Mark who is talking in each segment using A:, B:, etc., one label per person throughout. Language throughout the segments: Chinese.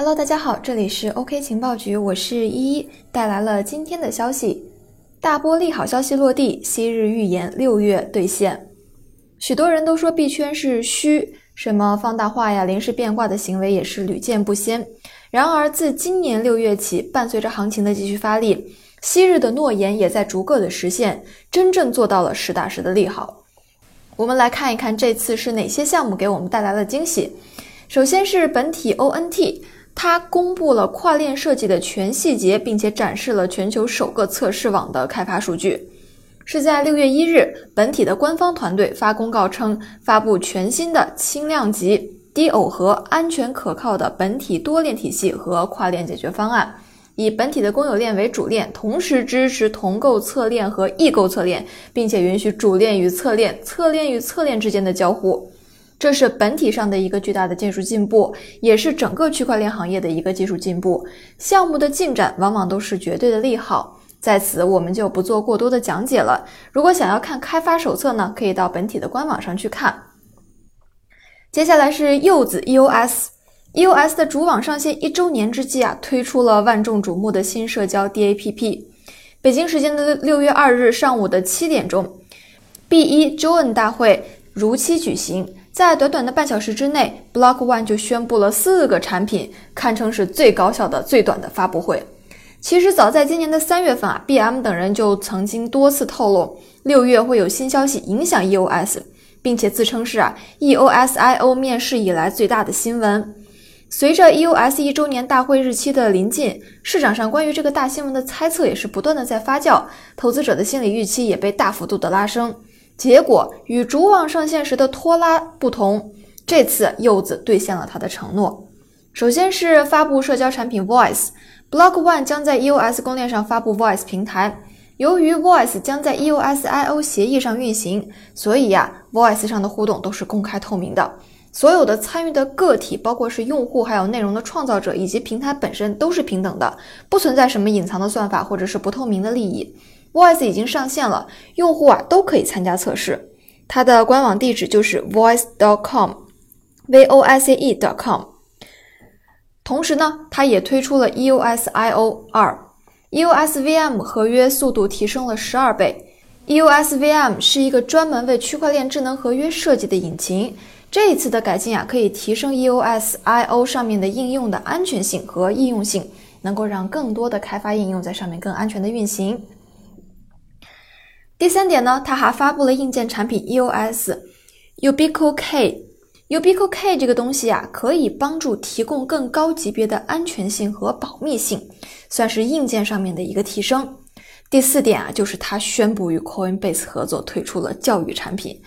A: Hello，大家好，这里是 OK 情报局，我是依依，带来了今天的消息。大波利好消息落地，昔日预言六月兑现。许多人都说币圈是虚，什么放大化呀、临时变卦的行为也是屡见不鲜。然而，自今年六月起，伴随着行情的继续发力，昔日的诺言也在逐个的实现，真正做到了实打实的利好。我们来看一看这次是哪些项目给我们带来了惊喜。首先是本体 ONT。它公布了跨链设计的全细节，并且展示了全球首个测试网的开发数据。是在六月一日，本体的官方团队发公告称，发布全新的轻量级、低耦合、安全可靠的本体多链体系和跨链解决方案，以本体的公有链为主链，同时支持同构侧链和异构侧链，并且允许主链与侧链、侧链与侧链之间的交互。这是本体上的一个巨大的技术进步，也是整个区块链行业的一个技术进步。项目的进展往往都是绝对的利好，在此我们就不做过多的讲解了。如果想要看开发手册呢，可以到本体的官网上去看。接下来是柚子 EOS，EOS 的主网上线一周年之际啊，推出了万众瞩目的新社交 DAPP。北京时间的六月二日上午的七点钟，B 一 Join 大会如期举行。在短短的半小时之内，Block One 就宣布了四个产品，堪称是最高效的、最短的发布会。其实早在今年的三月份啊，BM 等人就曾经多次透露，六月会有新消息影响 EOS，并且自称是啊 EOS I/O 面世以来最大的新闻。随着 EOS 一周年大会日期的临近，市场上关于这个大新闻的猜测也是不断的在发酵，投资者的心理预期也被大幅度的拉升。结果与主网上线时的拖拉不同，这次柚子兑现了他的承诺。首先是发布社交产品 Voice，Block One 将在 EOS 公链上发布 Voice 平台。由于 Voice 将在 EOS I/O 协议上运行，所以呀，Voice 上的互动都是公开透明的。所有的参与的个体，包括是用户，还有内容的创造者以及平台本身，都是平等的，不存在什么隐藏的算法或者是不透明的利益。Voice 已经上线了，用户啊都可以参加测试。它的官网地址就是 voice.com，v o i c e.com。同时呢，它也推出了 EOS I/O 二，EOS VM 合约速度提升了十二倍。EOS VM 是一个专门为区块链智能合约设计的引擎。这一次的改进啊，可以提升 EOS I/O 上面的应用的安全性和易用性，能够让更多的开发应用在上面更安全的运行。第三点呢，它还发布了硬件产品 EOS Ubiquo K。Ubiquo K 这个东西啊，可以帮助提供更高级别的安全性和保密性，算是硬件上面的一个提升。第四点啊，就是它宣布与 Coinbase 合作推出了教育产品，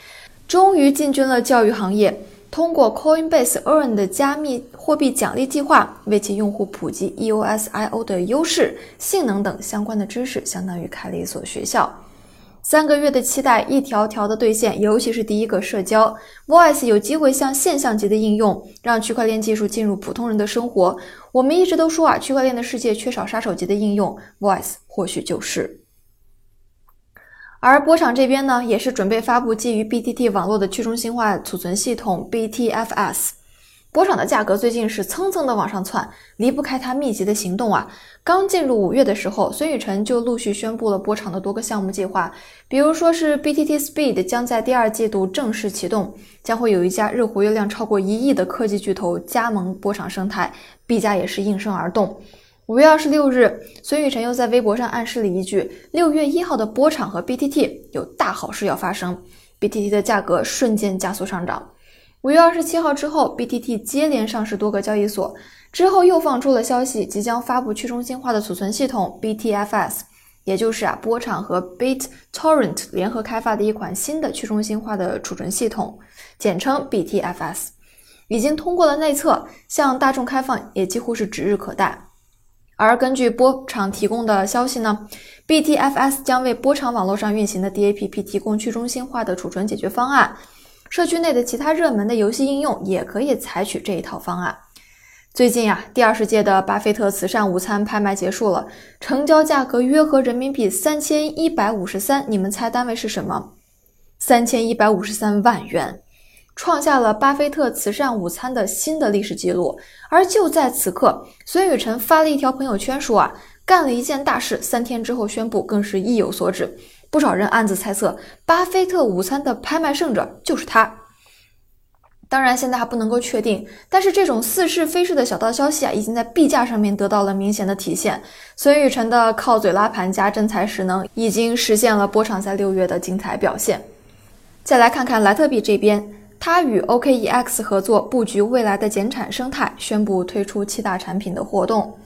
A: 终于进军了教育行业。通过 Coinbase Earn 的加密货币奖励计划，为其用户普及 EOS I/O 的优势、性能等相关的知识，相当于开了一所学校。三个月的期待一条条的兑现，尤其是第一个社交 Voice 有机会向现象级的应用，让区块链技术进入普通人的生活。我们一直都说啊，区块链的世界缺少杀手级的应用，Voice 或许就是。而波场这边呢，也是准备发布基于 BTT 网络的去中心化储存系统 BTFS。波场的价格最近是蹭蹭的往上窜，离不开它密集的行动啊。刚进入五月的时候，孙宇晨就陆续宣布了波场的多个项目计划，比如说是 BTT Speed 将在第二季度正式启动，将会有一家日活跃量超过一亿的科技巨头加盟波场生态，币价也是应声而动。五月二十六日，孙宇晨又在微博上暗示了一句：六月一号的波场和 BTT 有大好事要发生，BTT 的价格瞬间加速上涨。五月二十七号之后，BTT 接连上市多个交易所，之后又放出了消息，即将发布去中心化的储存系统 BTFS，也就是啊波场和 BitTorrent 联合开发的一款新的去中心化的储存系统，简称 BTFS，已经通过了内测，向大众开放也几乎是指日可待。而根据波场提供的消息呢，BTFS 将为波场网络上运行的 DAPP 提供去中心化的储存解决方案。社区内的其他热门的游戏应用也可以采取这一套方案。最近呀，第二十届的巴菲特慈善午餐拍卖结束了，成交价格约合人民币三千一百五十三，你们猜单位是什么？三千一百五十三万元。创下了巴菲特慈善午餐的新的历史记录。而就在此刻，孙雨晨发了一条朋友圈说啊，干了一件大事，三天之后宣布，更是意有所指。不少人暗自猜测，巴菲特午餐的拍卖胜者就是他。当然，现在还不能够确定，但是这种似是非是的小道消息啊，已经在币价上面得到了明显的体现。孙雨晨的靠嘴拉盘加真材实能，已经实现了波场在六月的精彩表现。再来看看莱特币这边，它与 OKEX 合作布局未来的减产生态，宣布推出七大产品的活动。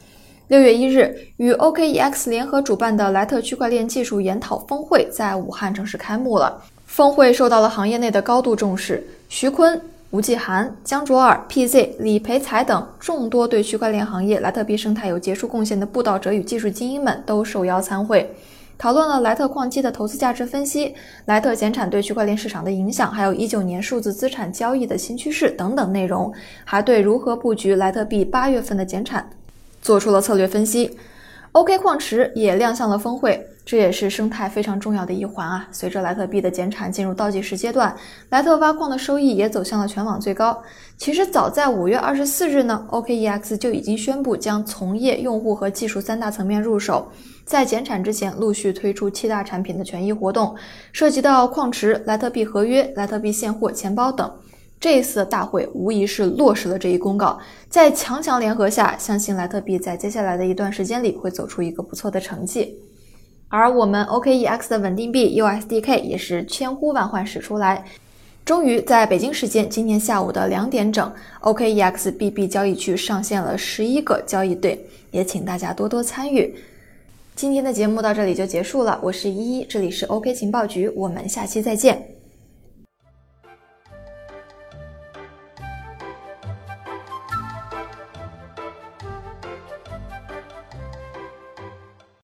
A: 六月一日，与 OKEX 联合主办的莱特区块链技术研讨峰会在武汉正式开幕了。峰会受到了行业内的高度重视，徐坤。吴继涵、江卓尔、PZ、李培才等众多对区块链行业、莱特币生态有杰出贡献的布道者与技术精英们都受邀参会，讨论了莱特矿机的投资价值分析、莱特减产对区块链市场的影响，还有一九年数字资产交易的新趋势等等内容，还对如何布局莱特币八月份的减产做出了策略分析。OK 矿池也亮相了峰会。这也是生态非常重要的一环啊！随着莱特币的减产进入倒计时阶段，莱特挖矿的收益也走向了全网最高。其实早在五月二十四日呢，OKEX 就已经宣布将从业、用户和技术三大层面入手，在减产之前陆续推出七大产品的权益活动，涉及到矿池、莱特币合约、莱特币现货、钱包等。这一次的大会无疑是落实了这一公告，在强强联合下，相信莱特币在接下来的一段时间里会走出一个不错的成绩。而我们 OKEX 的稳定币 USDK 也是千呼万唤始出来，终于在北京时间今天下午的两点整，OKEX BB 交易区上线了十一个交易对，也请大家多多参与。今天的节目到这里就结束了，我是依依，这里是 OK 情报局，我们下期再见。